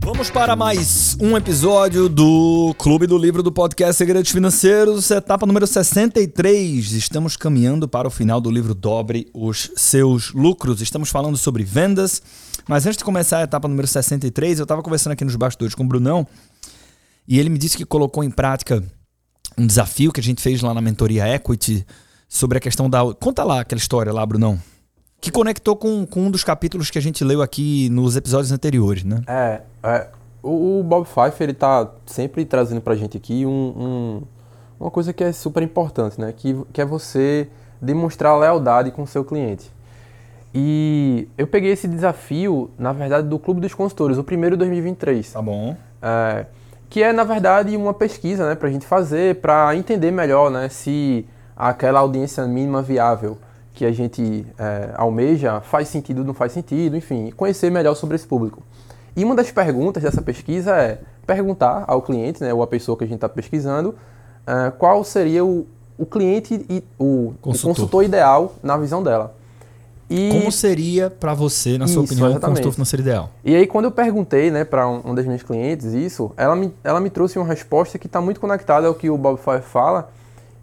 Vamos para mais um episódio do Clube do Livro do Podcast Segredos Financeiros, etapa número 63. Estamos caminhando para o final do livro Dobre os Seus Lucros. Estamos falando sobre vendas, mas antes de começar a etapa número 63, eu estava conversando aqui nos bastidores com o Brunão e ele me disse que colocou em prática um desafio que a gente fez lá na mentoria Equity sobre a questão da. Conta lá aquela história lá, Brunão. Que conectou com, com um dos capítulos que a gente leu aqui nos episódios anteriores, né? É, é o, o, Bob Pfeiffer, ele tá sempre trazendo pra gente aqui um, um, uma coisa que é super importante, né? Que, que é você demonstrar lealdade com o seu cliente. E eu peguei esse desafio, na verdade, do Clube dos Consultores, o primeiro de 2023. Tá bom. É, que é, na verdade, uma pesquisa né, para a gente fazer, para entender melhor né, se aquela audiência mínima viável que a gente é, almeja faz sentido ou não faz sentido, enfim, conhecer melhor sobre esse público. E uma das perguntas dessa pesquisa é perguntar ao cliente, né, ou a pessoa que a gente está pesquisando, uh, qual seria o, o cliente e o consultor. o consultor ideal na visão dela. E... Como seria para você, na sua isso, opinião, exatamente. o consultor financeiro ideal? E aí, quando eu perguntei né, para um, um das minhas clientes isso, ela me, ela me trouxe uma resposta que está muito conectada ao que o Bob Fire fala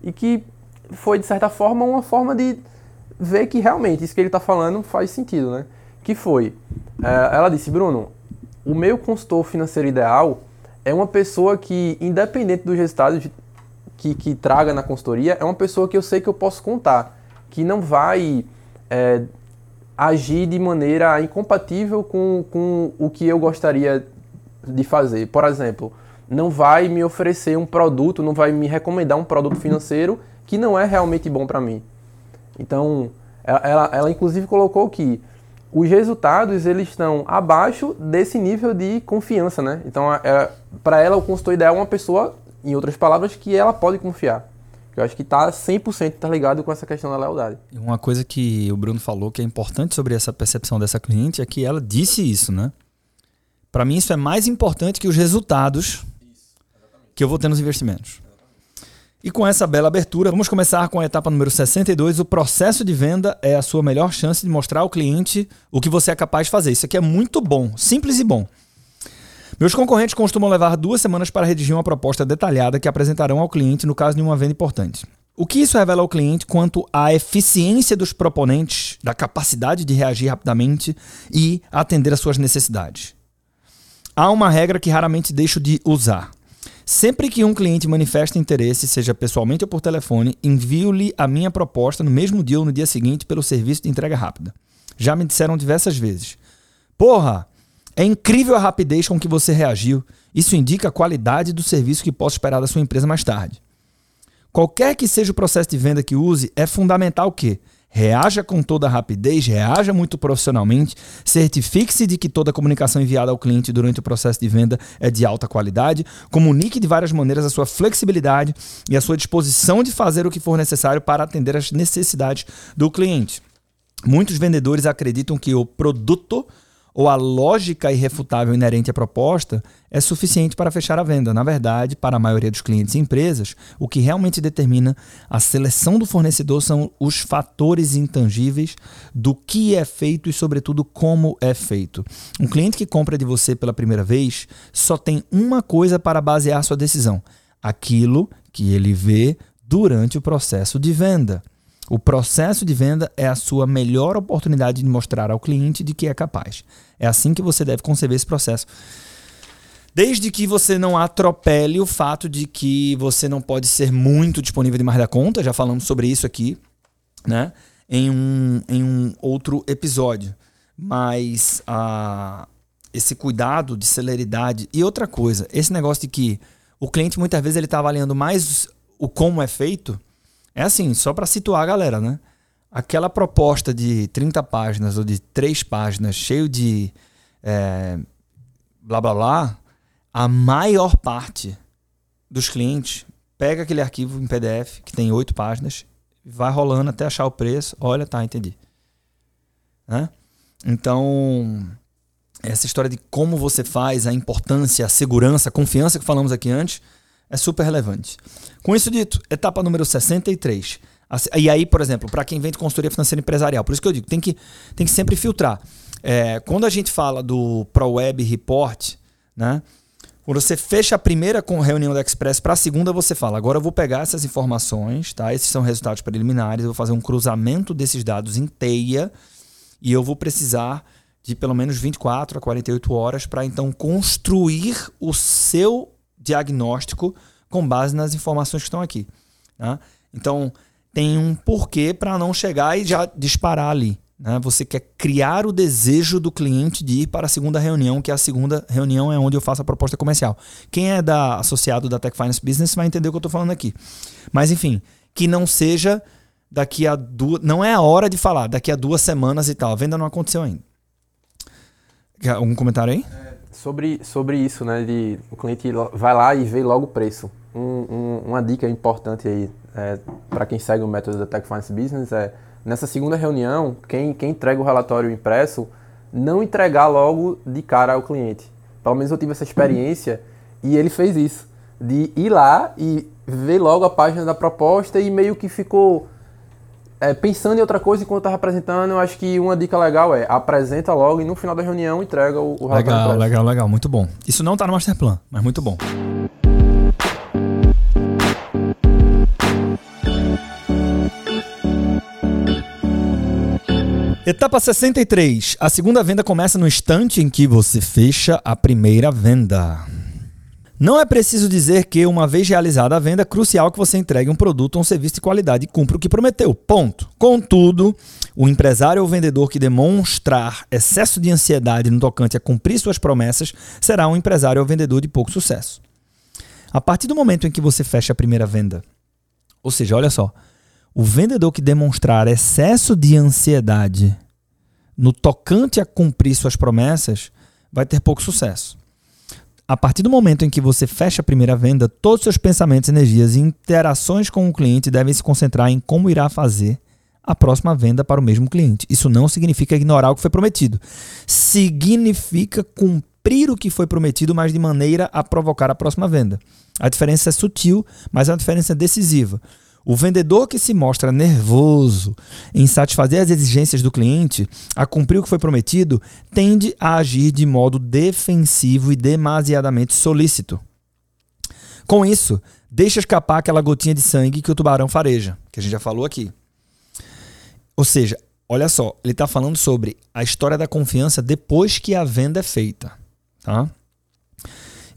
e que foi, de certa forma, uma forma de ver que realmente isso que ele está falando faz sentido, né? Que foi, é, ela disse, Bruno, o meu consultor financeiro ideal é uma pessoa que, independente dos resultados que, que traga na consultoria, é uma pessoa que eu sei que eu posso contar, que não vai é, agir de maneira incompatível com, com o que eu gostaria de fazer. Por exemplo, não vai me oferecer um produto, não vai me recomendar um produto financeiro que não é realmente bom para mim. Então, ela, ela inclusive colocou que os resultados eles estão abaixo desse nível de confiança, né? Então, é, para ela, o consultor ideal é uma pessoa, em outras palavras, que ela pode confiar. Eu acho que está 100% tá ligado com essa questão da lealdade. Uma coisa que o Bruno falou que é importante sobre essa percepção dessa cliente é que ela disse isso, né? Para mim isso é mais importante que os resultados que eu vou ter nos investimentos. E com essa bela abertura, vamos começar com a etapa número 62. O processo de venda é a sua melhor chance de mostrar ao cliente o que você é capaz de fazer. Isso aqui é muito bom, simples e bom. Meus concorrentes costumam levar duas semanas para redigir uma proposta detalhada que apresentarão ao cliente no caso de uma venda importante. O que isso revela ao cliente quanto à eficiência dos proponentes, da capacidade de reagir rapidamente e atender às suas necessidades? Há uma regra que raramente deixo de usar. Sempre que um cliente manifesta interesse, seja pessoalmente ou por telefone, envio-lhe a minha proposta no mesmo dia ou no dia seguinte pelo serviço de entrega rápida. Já me disseram diversas vezes: Porra, é incrível a rapidez com que você reagiu. Isso indica a qualidade do serviço que posso esperar da sua empresa mais tarde. Qualquer que seja o processo de venda que use, é fundamental que reaja com toda rapidez, reaja muito profissionalmente, certifique-se de que toda comunicação enviada ao cliente durante o processo de venda é de alta qualidade, comunique de várias maneiras a sua flexibilidade e a sua disposição de fazer o que for necessário para atender às necessidades do cliente. Muitos vendedores acreditam que o produto ou a lógica irrefutável inerente à proposta é suficiente para fechar a venda. Na verdade, para a maioria dos clientes e empresas, o que realmente determina a seleção do fornecedor são os fatores intangíveis do que é feito e, sobretudo, como é feito. Um cliente que compra de você pela primeira vez só tem uma coisa para basear sua decisão: aquilo que ele vê durante o processo de venda. O processo de venda é a sua melhor oportunidade de mostrar ao cliente de que é capaz. É assim que você deve conceber esse processo. Desde que você não atropele o fato de que você não pode ser muito disponível demais da conta, já falamos sobre isso aqui, né? Em um, em um outro episódio. Mas ah, esse cuidado de celeridade. E outra coisa, esse negócio de que o cliente muitas vezes ele está avaliando mais o como é feito é assim, só para situar a galera, né? Aquela proposta de 30 páginas ou de 3 páginas, cheio de é, blá blá blá, a maior parte dos clientes pega aquele arquivo em PDF que tem 8 páginas, vai rolando até achar o preço, olha, tá, entendi. Né? Então, essa história de como você faz, a importância, a segurança, a confiança que falamos aqui antes, é super relevante. Com isso dito, etapa número 63. E aí, por exemplo, para quem vende consultoria financeira empresarial, por isso que eu digo, tem que, tem que sempre filtrar. É, quando a gente fala do ProWeb Report, né? Quando você fecha a primeira reunião da Express para a segunda, você fala: agora eu vou pegar essas informações, tá? Esses são resultados preliminares, eu vou fazer um cruzamento desses dados em teia e eu vou precisar de pelo menos 24 a 48 horas para então construir o seu diagnóstico com base nas informações que estão aqui. Tá? Então, tem um porquê para não chegar e já disparar ali. Né? Você quer criar o desejo do cliente de ir para a segunda reunião, que a segunda reunião é onde eu faço a proposta comercial. Quem é da associado da Tech Finance Business vai entender o que eu estou falando aqui. Mas enfim, que não seja daqui a duas. Não é a hora de falar, daqui a duas semanas e tal. A venda não aconteceu ainda. Algum comentário aí? É, sobre, sobre isso, né? De, o cliente vai lá e vê logo o preço. Um, um, uma dica importante aí é, para quem segue o método da Tech Finance Business é nessa segunda reunião, quem, quem entrega o relatório impresso, não entregar logo de cara ao cliente. Pelo menos eu tive essa experiência e ele fez isso. De ir lá e ver logo a página da proposta e meio que ficou é, pensando em outra coisa enquanto estava apresentando. Eu acho que uma dica legal é apresenta logo e no final da reunião entrega o, o relatório. Legal, legal, legal. Muito bom. Isso não está no master plan, mas muito bom. Etapa 63. A segunda venda começa no instante em que você fecha a primeira venda. Não é preciso dizer que, uma vez realizada a venda, é crucial que você entregue um produto ou um serviço de qualidade e cumpra o que prometeu. Ponto. Contudo, o empresário ou vendedor que demonstrar excesso de ansiedade no tocante a cumprir suas promessas será um empresário ou vendedor de pouco sucesso. A partir do momento em que você fecha a primeira venda, ou seja, olha só, o vendedor que demonstrar excesso de ansiedade no tocante a cumprir suas promessas vai ter pouco sucesso. A partir do momento em que você fecha a primeira venda, todos os seus pensamentos, energias e interações com o cliente devem se concentrar em como irá fazer a próxima venda para o mesmo cliente. Isso não significa ignorar o que foi prometido. Significa cumprir o que foi prometido, mas de maneira a provocar a próxima venda. A diferença é sutil, mas a diferença é decisiva. O vendedor que se mostra nervoso em satisfazer as exigências do cliente, a cumprir o que foi prometido, tende a agir de modo defensivo e demasiadamente solícito. Com isso, deixa escapar aquela gotinha de sangue que o tubarão fareja, que a gente já falou aqui. Ou seja, olha só, ele está falando sobre a história da confiança depois que a venda é feita. Tá?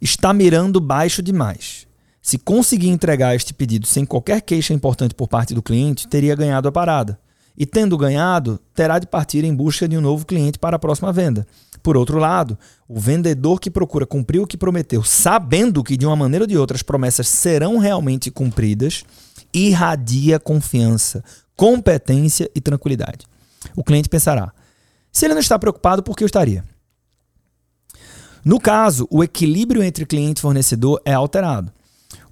Está mirando baixo demais. Se conseguir entregar este pedido sem qualquer queixa importante por parte do cliente, teria ganhado a parada. E tendo ganhado, terá de partir em busca de um novo cliente para a próxima venda. Por outro lado, o vendedor que procura cumprir o que prometeu, sabendo que de uma maneira ou de outra as promessas serão realmente cumpridas, irradia confiança, competência e tranquilidade. O cliente pensará: se ele não está preocupado, por que eu estaria? No caso, o equilíbrio entre cliente e fornecedor é alterado.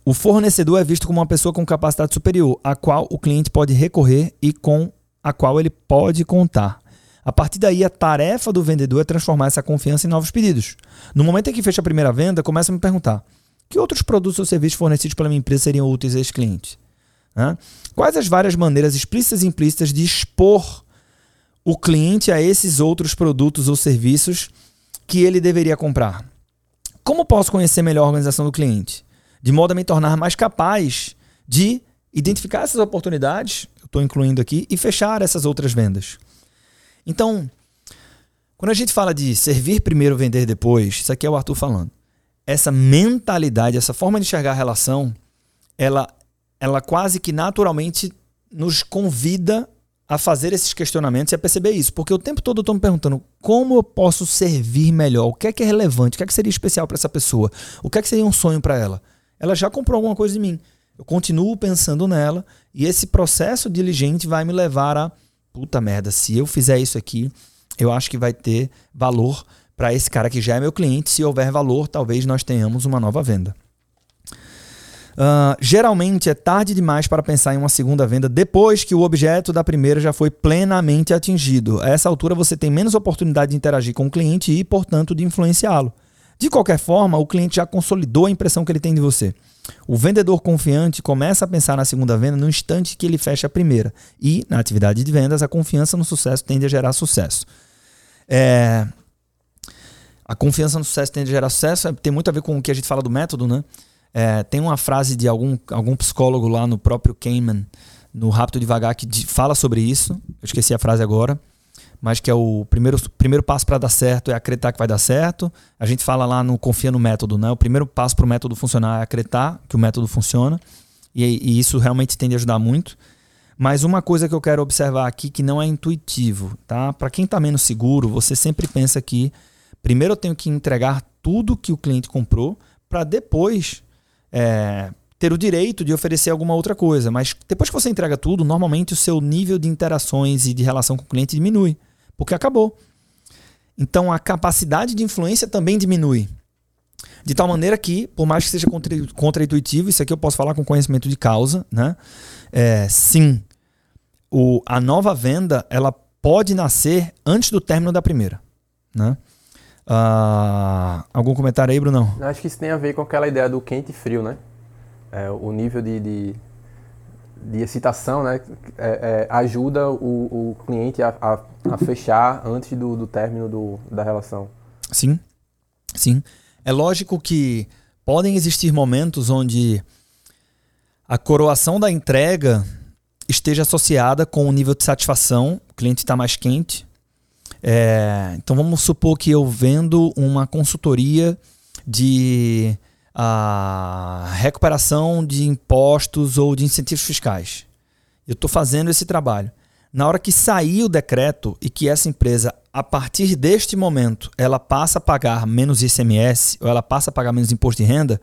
O fornecedor é visto como uma pessoa com capacidade superior, a qual o cliente pode recorrer e com a qual ele pode contar. A partir daí, a tarefa do vendedor é transformar essa confiança em novos pedidos. No momento em que fecha a primeira venda, começa a me perguntar: que outros produtos ou serviços fornecidos pela minha empresa seriam úteis a esse cliente? Quais as várias maneiras explícitas e implícitas de expor o cliente a esses outros produtos ou serviços que ele deveria comprar? Como posso conhecer melhor a organização do cliente? De modo a me tornar mais capaz de identificar essas oportunidades, eu estou incluindo aqui, e fechar essas outras vendas. Então, quando a gente fala de servir primeiro, vender depois, isso aqui é o Arthur falando. Essa mentalidade, essa forma de enxergar a relação, ela, ela quase que naturalmente nos convida a fazer esses questionamentos e a perceber isso. Porque o tempo todo eu estou me perguntando como eu posso servir melhor, o que é que é relevante, o que é que seria especial para essa pessoa, o que é que seria um sonho para ela ela já comprou alguma coisa de mim. Eu continuo pensando nela e esse processo diligente vai me levar a puta merda, se eu fizer isso aqui, eu acho que vai ter valor para esse cara que já é meu cliente. Se houver valor, talvez nós tenhamos uma nova venda. Uh, geralmente é tarde demais para pensar em uma segunda venda depois que o objeto da primeira já foi plenamente atingido. A essa altura você tem menos oportunidade de interagir com o cliente e, portanto, de influenciá-lo. De qualquer forma, o cliente já consolidou a impressão que ele tem de você. O vendedor confiante começa a pensar na segunda venda no instante que ele fecha a primeira. E, na atividade de vendas, a confiança no sucesso tende a gerar sucesso. É... A confiança no sucesso tende a gerar sucesso, é, tem muito a ver com o que a gente fala do método, né? É, tem uma frase de algum, algum psicólogo lá no próprio Kahneman, no Rápido Devagar, que fala sobre isso. Eu esqueci a frase agora mas que é o primeiro, primeiro passo para dar certo é acreditar que vai dar certo. A gente fala lá no confia no método, né? O primeiro passo para o método funcionar é acreditar que o método funciona. E, e, isso realmente tende a ajudar muito. Mas uma coisa que eu quero observar aqui que não é intuitivo, tá? Para quem está menos seguro, você sempre pensa que primeiro eu tenho que entregar tudo que o cliente comprou para depois é, ter o direito de oferecer alguma outra coisa. Mas depois que você entrega tudo, normalmente o seu nível de interações e de relação com o cliente diminui porque acabou. Então a capacidade de influência também diminui. De tal maneira que, por mais que seja contra-intuitivo, isso aqui eu posso falar com conhecimento de causa, né? É, sim, o, a nova venda ela pode nascer antes do término da primeira, né? Uh, algum comentário aí, Bruno? Acho que isso tem a ver com aquela ideia do quente e frio, né? É, o nível de, de, de excitação, né? É, é, ajuda o, o cliente a, a a fechar antes do, do término do, da relação. Sim, sim. É lógico que podem existir momentos onde a coroação da entrega esteja associada com o nível de satisfação, o cliente está mais quente. É, então vamos supor que eu vendo uma consultoria de a recuperação de impostos ou de incentivos fiscais. Eu estou fazendo esse trabalho. Na hora que sair o decreto e que essa empresa, a partir deste momento, ela passa a pagar menos ICMS ou ela passa a pagar menos imposto de renda,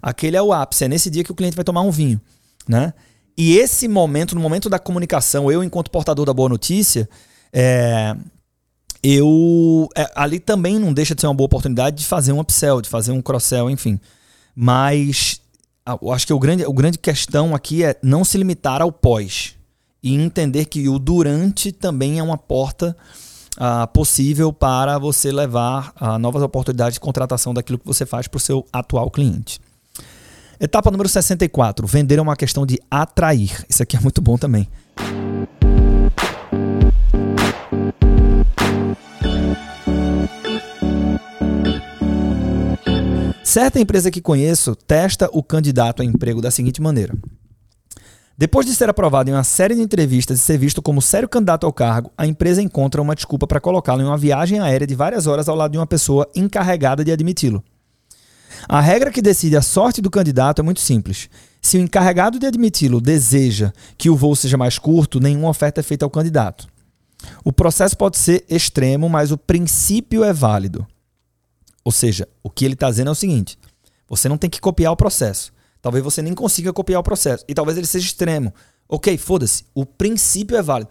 aquele é o ápice. É nesse dia que o cliente vai tomar um vinho, né? E esse momento, no momento da comunicação, eu, enquanto portador da boa notícia, é, eu é, ali também não deixa de ser uma boa oportunidade de fazer um upsell, de fazer um cross-sell, enfim. Mas acho que o grande, o grande questão aqui é não se limitar ao pós e entender que o durante também é uma porta uh, possível para você levar uh, novas oportunidades de contratação daquilo que você faz para o seu atual cliente. Etapa número 64. Vender é uma questão de atrair. Isso aqui é muito bom também. Certa empresa que conheço testa o candidato a emprego da seguinte maneira: depois de ser aprovado em uma série de entrevistas e ser visto como sério candidato ao cargo, a empresa encontra uma desculpa para colocá-lo em uma viagem aérea de várias horas ao lado de uma pessoa encarregada de admiti-lo. A regra que decide a sorte do candidato é muito simples. Se o encarregado de admiti-lo deseja que o voo seja mais curto, nenhuma oferta é feita ao candidato. O processo pode ser extremo, mas o princípio é válido. Ou seja, o que ele está dizendo é o seguinte: você não tem que copiar o processo. Talvez você nem consiga copiar o processo. E talvez ele seja extremo. Ok, foda-se. O princípio é válido.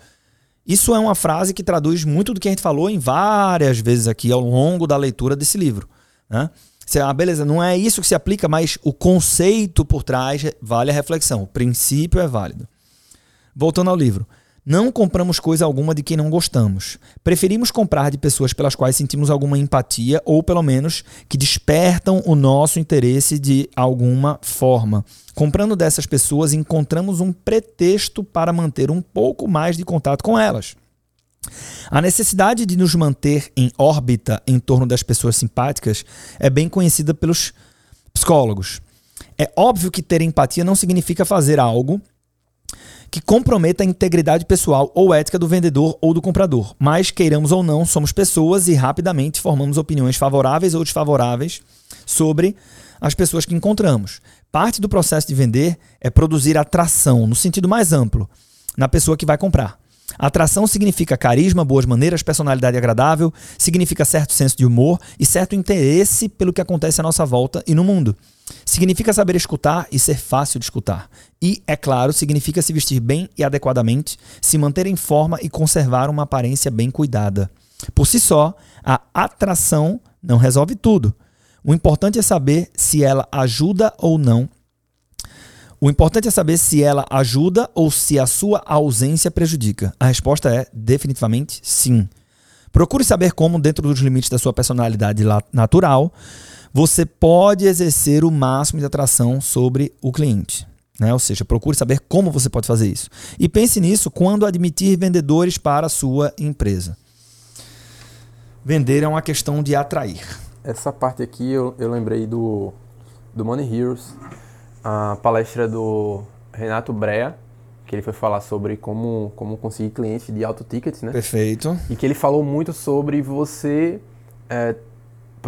Isso é uma frase que traduz muito do que a gente falou em várias vezes aqui ao longo da leitura desse livro. Né? Você, ah, beleza, não é isso que se aplica, mas o conceito por trás vale a reflexão. O princípio é válido. Voltando ao livro. Não compramos coisa alguma de quem não gostamos. Preferimos comprar de pessoas pelas quais sentimos alguma empatia ou, pelo menos, que despertam o nosso interesse de alguma forma. Comprando dessas pessoas, encontramos um pretexto para manter um pouco mais de contato com elas. A necessidade de nos manter em órbita em torno das pessoas simpáticas é bem conhecida pelos psicólogos. É óbvio que ter empatia não significa fazer algo que comprometa a integridade pessoal ou ética do vendedor ou do comprador. Mas, queiramos ou não, somos pessoas e rapidamente formamos opiniões favoráveis ou desfavoráveis sobre as pessoas que encontramos. Parte do processo de vender é produzir atração, no sentido mais amplo, na pessoa que vai comprar. Atração significa carisma, boas maneiras, personalidade agradável, significa certo senso de humor e certo interesse pelo que acontece à nossa volta e no mundo. Significa saber escutar e ser fácil de escutar. E, é claro, significa se vestir bem e adequadamente, se manter em forma e conservar uma aparência bem cuidada. Por si só, a atração não resolve tudo. O importante é saber se ela ajuda ou não. O importante é saber se ela ajuda ou se a sua ausência prejudica. A resposta é definitivamente sim. Procure saber como, dentro dos limites da sua personalidade natural, você pode exercer o máximo de atração sobre o cliente. Né? Ou seja, procure saber como você pode fazer isso. E pense nisso quando admitir vendedores para a sua empresa. Vender é uma questão de atrair. Essa parte aqui eu, eu lembrei do, do Money Heroes, a palestra do Renato Brea, que ele foi falar sobre como, como conseguir clientes de alto ticket, né? Perfeito. E que ele falou muito sobre você é,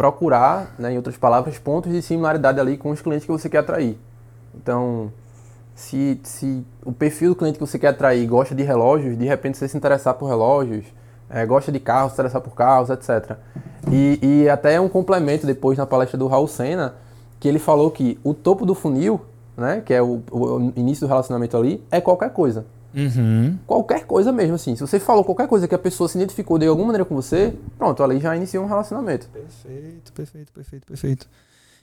procurar, né, em outras palavras, pontos de similaridade ali com os clientes que você quer atrair. Então, se, se o perfil do cliente que você quer atrair gosta de relógios, de repente você se interessar por relógios, é, gosta de carros, se interessar por carros, etc. E, e até um complemento depois na palestra do Raul Senna, que ele falou que o topo do funil né? Que é o, o início do relacionamento ali, é qualquer coisa. Uhum. Qualquer coisa mesmo, assim. Se você falou qualquer coisa que a pessoa se identificou de alguma maneira com você, pronto, ali já inicia um relacionamento. Perfeito, perfeito, perfeito, perfeito.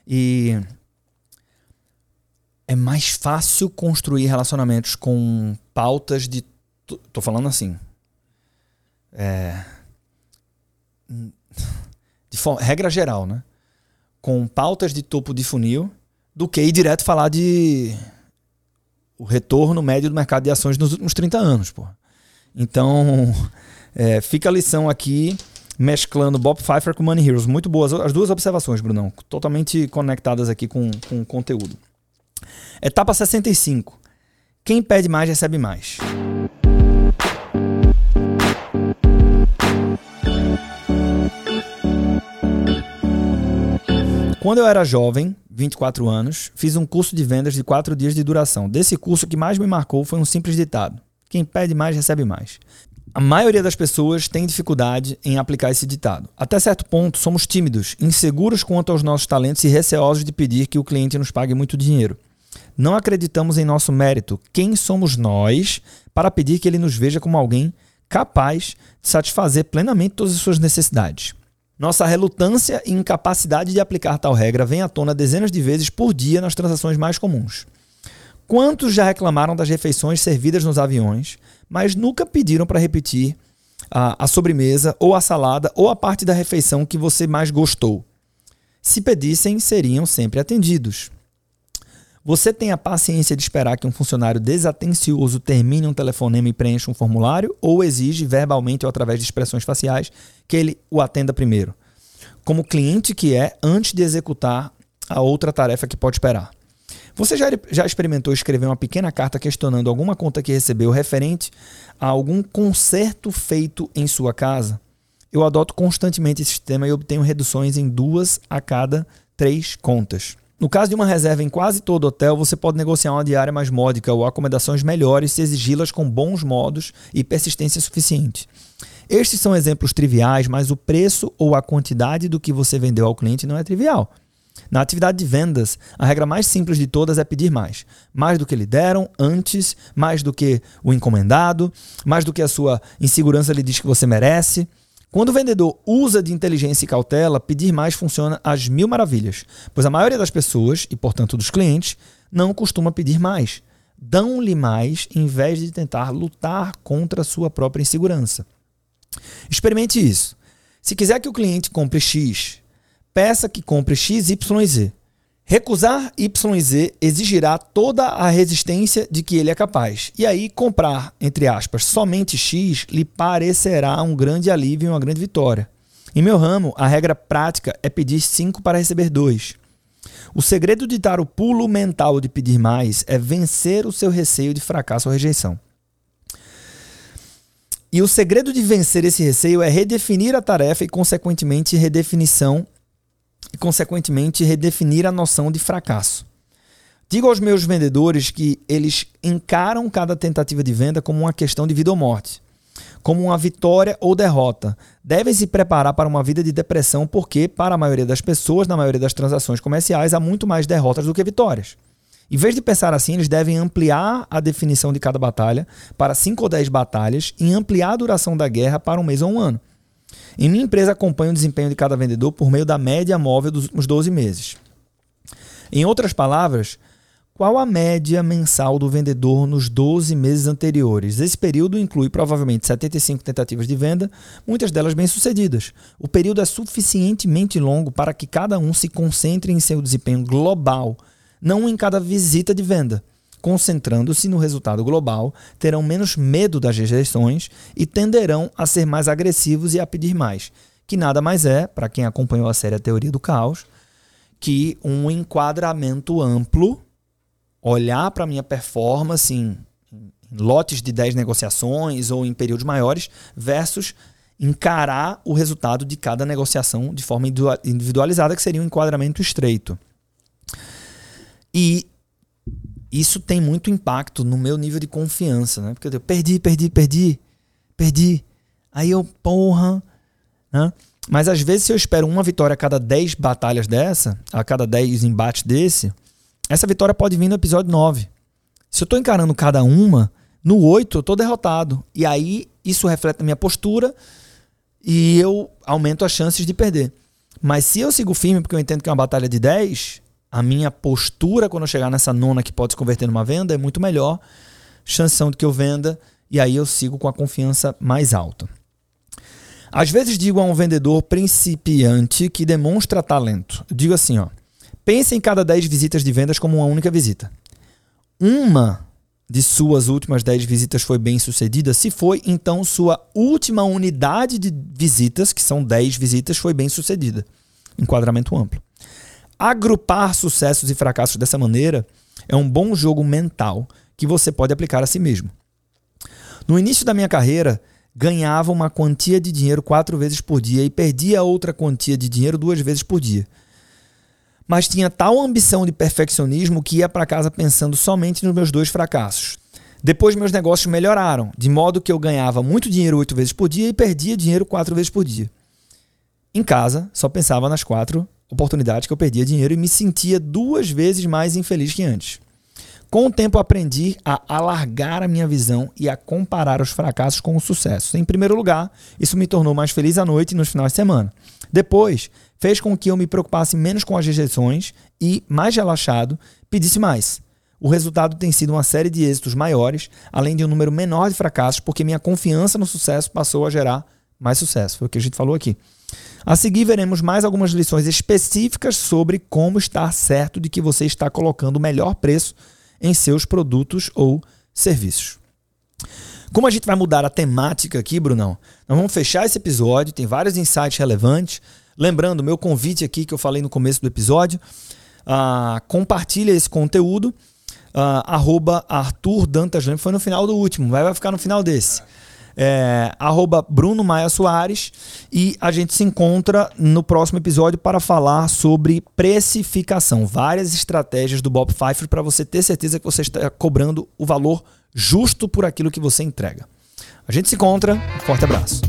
E é mais fácil construir relacionamentos com pautas de. Tô falando assim. É. De forma, regra geral, né? Com pautas de topo de funil do que ir direto falar de o retorno médio do mercado de ações nos últimos 30 anos. Pô. Então, é, fica a lição aqui, mesclando Bob Pfeiffer com Money Heroes. Muito boas as duas observações, Brunão. Totalmente conectadas aqui com, com o conteúdo. Etapa 65. Quem pede mais, recebe mais. Quando eu era jovem, 24 anos, fiz um curso de vendas de 4 dias de duração. Desse curso, o que mais me marcou foi um simples ditado: quem pede mais, recebe mais. A maioria das pessoas tem dificuldade em aplicar esse ditado. Até certo ponto, somos tímidos, inseguros quanto aos nossos talentos e receosos de pedir que o cliente nos pague muito dinheiro. Não acreditamos em nosso mérito. Quem somos nós para pedir que ele nos veja como alguém capaz de satisfazer plenamente todas as suas necessidades? Nossa relutância e incapacidade de aplicar tal regra vem à tona dezenas de vezes por dia nas transações mais comuns. Quantos já reclamaram das refeições servidas nos aviões, mas nunca pediram para repetir a, a, sobremesa ou a salada ou a parte da refeição que você mais gostou? Se pedissem, seriam sempre atendidos. Você tem a paciência de esperar que um funcionário desatencioso termine um telefonema e preencha um formulário ou exige verbalmente ou através de expressões faciais que ele o atenda primeiro, como cliente que é antes de executar a outra tarefa que pode esperar. Você já, já experimentou escrever uma pequena carta questionando alguma conta que recebeu referente a algum conserto feito em sua casa? Eu adoto constantemente esse sistema e obtenho reduções em duas a cada três contas. No caso de uma reserva em quase todo hotel, você pode negociar uma diária mais módica ou acomodações melhores se exigi-las com bons modos e persistência suficiente. Estes são exemplos triviais, mas o preço ou a quantidade do que você vendeu ao cliente não é trivial. Na atividade de vendas, a regra mais simples de todas é pedir mais. Mais do que lhe deram antes, mais do que o encomendado, mais do que a sua insegurança lhe diz que você merece. Quando o vendedor usa de inteligência e cautela, pedir mais funciona às mil maravilhas, pois a maioria das pessoas, e portanto dos clientes, não costuma pedir mais. Dão-lhe mais em vez de tentar lutar contra a sua própria insegurança. Experimente isso. Se quiser que o cliente compre X, peça que compre X, Y e Z. Recusar Y e Z exigirá toda a resistência de que ele é capaz. E aí, comprar, entre aspas, somente X lhe parecerá um grande alívio e uma grande vitória. Em meu ramo, a regra prática é pedir 5 para receber 2. O segredo de dar o pulo mental de pedir mais é vencer o seu receio de fracasso ou rejeição. E o segredo de vencer esse receio é redefinir a tarefa e, consequentemente, redefinição e, consequentemente, redefinir a noção de fracasso. Digo aos meus vendedores que eles encaram cada tentativa de venda como uma questão de vida ou morte, como uma vitória ou derrota. Devem se preparar para uma vida de depressão porque, para a maioria das pessoas, na maioria das transações comerciais, há muito mais derrotas do que vitórias. Em vez de pensar assim, eles devem ampliar a definição de cada batalha para 5 ou 10 batalhas e ampliar a duração da guerra para um mês ou um ano. Em minha empresa, acompanho o desempenho de cada vendedor por meio da média móvel dos últimos 12 meses. Em outras palavras, Qual a média mensal do vendedor nos 12 meses anteriores? Esse período inclui provavelmente 75 tentativas de venda, muitas delas bem-sucedidas. O período é suficientemente longo para que cada um se concentre em seu desempenho global, não em cada visita de venda. Concentrando-se no resultado global, terão menos medo das rejeições e tenderão a ser mais agressivos e a pedir mais, que nada mais é, para quem acompanhou a série A Teoria do Caos, que um enquadramento amplo olhar para a minha performance em, em lotes de 10 negociações ou em períodos maiores, versus encarar o resultado de cada negociação de forma individualizada, que seria um enquadramento estreito. E isso tem muito impacto no meu nível de confiança, né? Porque eu perdi, perdi, perdi, perdi. Aí eu, porra, né? Mas às vezes se eu espero uma vitória a cada 10 batalhas dessa, a cada 10 embates desse, essa vitória pode vir no episódio 9. Se eu estou encarando cada uma, no 8 eu estou derrotado. E aí isso reflete a minha postura e eu aumento as chances de perder. Mas se eu sigo firme, porque eu entendo que é uma batalha de 10, a minha postura quando eu chegar nessa nona que pode se converter numa venda é muito melhor. Chance são de que eu venda e aí eu sigo com a confiança mais alta. Às vezes digo a um vendedor principiante que demonstra talento. digo assim, ó. Pense em cada 10 visitas de vendas como uma única visita. Uma de suas últimas 10 visitas foi bem sucedida, se foi, então sua última unidade de visitas, que são 10 visitas, foi bem sucedida. Enquadramento amplo. Agrupar sucessos e fracassos dessa maneira é um bom jogo mental que você pode aplicar a si mesmo. No início da minha carreira, ganhava uma quantia de dinheiro quatro vezes por dia e perdia outra quantia de dinheiro duas vezes por dia mas tinha tal ambição de perfeccionismo que ia para casa pensando somente nos meus dois fracassos. Depois meus negócios melhoraram, de modo que eu ganhava muito dinheiro oito vezes por dia e perdia dinheiro quatro vezes por dia. Em casa, só pensava nas quatro oportunidades que eu perdia dinheiro e me sentia duas vezes mais infeliz que antes. Com o tempo aprendi a alargar a minha visão e a comparar os fracassos com os sucessos. Em primeiro lugar, isso me tornou mais feliz à noite e nos finais de semana. Depois, fez com que eu me preocupasse menos com as rejeições e, mais relaxado, pedisse mais. O resultado tem sido uma série de êxitos maiores, além de um número menor de fracassos, porque minha confiança no sucesso passou a gerar mais sucesso. Foi o que a gente falou aqui. A seguir, veremos mais algumas lições específicas sobre como estar certo de que você está colocando o melhor preço em seus produtos ou serviços. Como a gente vai mudar a temática aqui, Brunão, nós vamos fechar esse episódio, tem vários insights relevantes. Lembrando, meu convite aqui que eu falei no começo do episódio, uh, compartilha esse conteúdo, uh, arroba Arthur Dantas foi no final do último, vai ficar no final desse. É, arroba Bruno Maia Soares e a gente se encontra no próximo episódio para falar sobre precificação, várias estratégias do Bob Pfeiffer para você ter certeza que você está cobrando o valor justo por aquilo que você entrega. A gente se encontra, um forte abraço.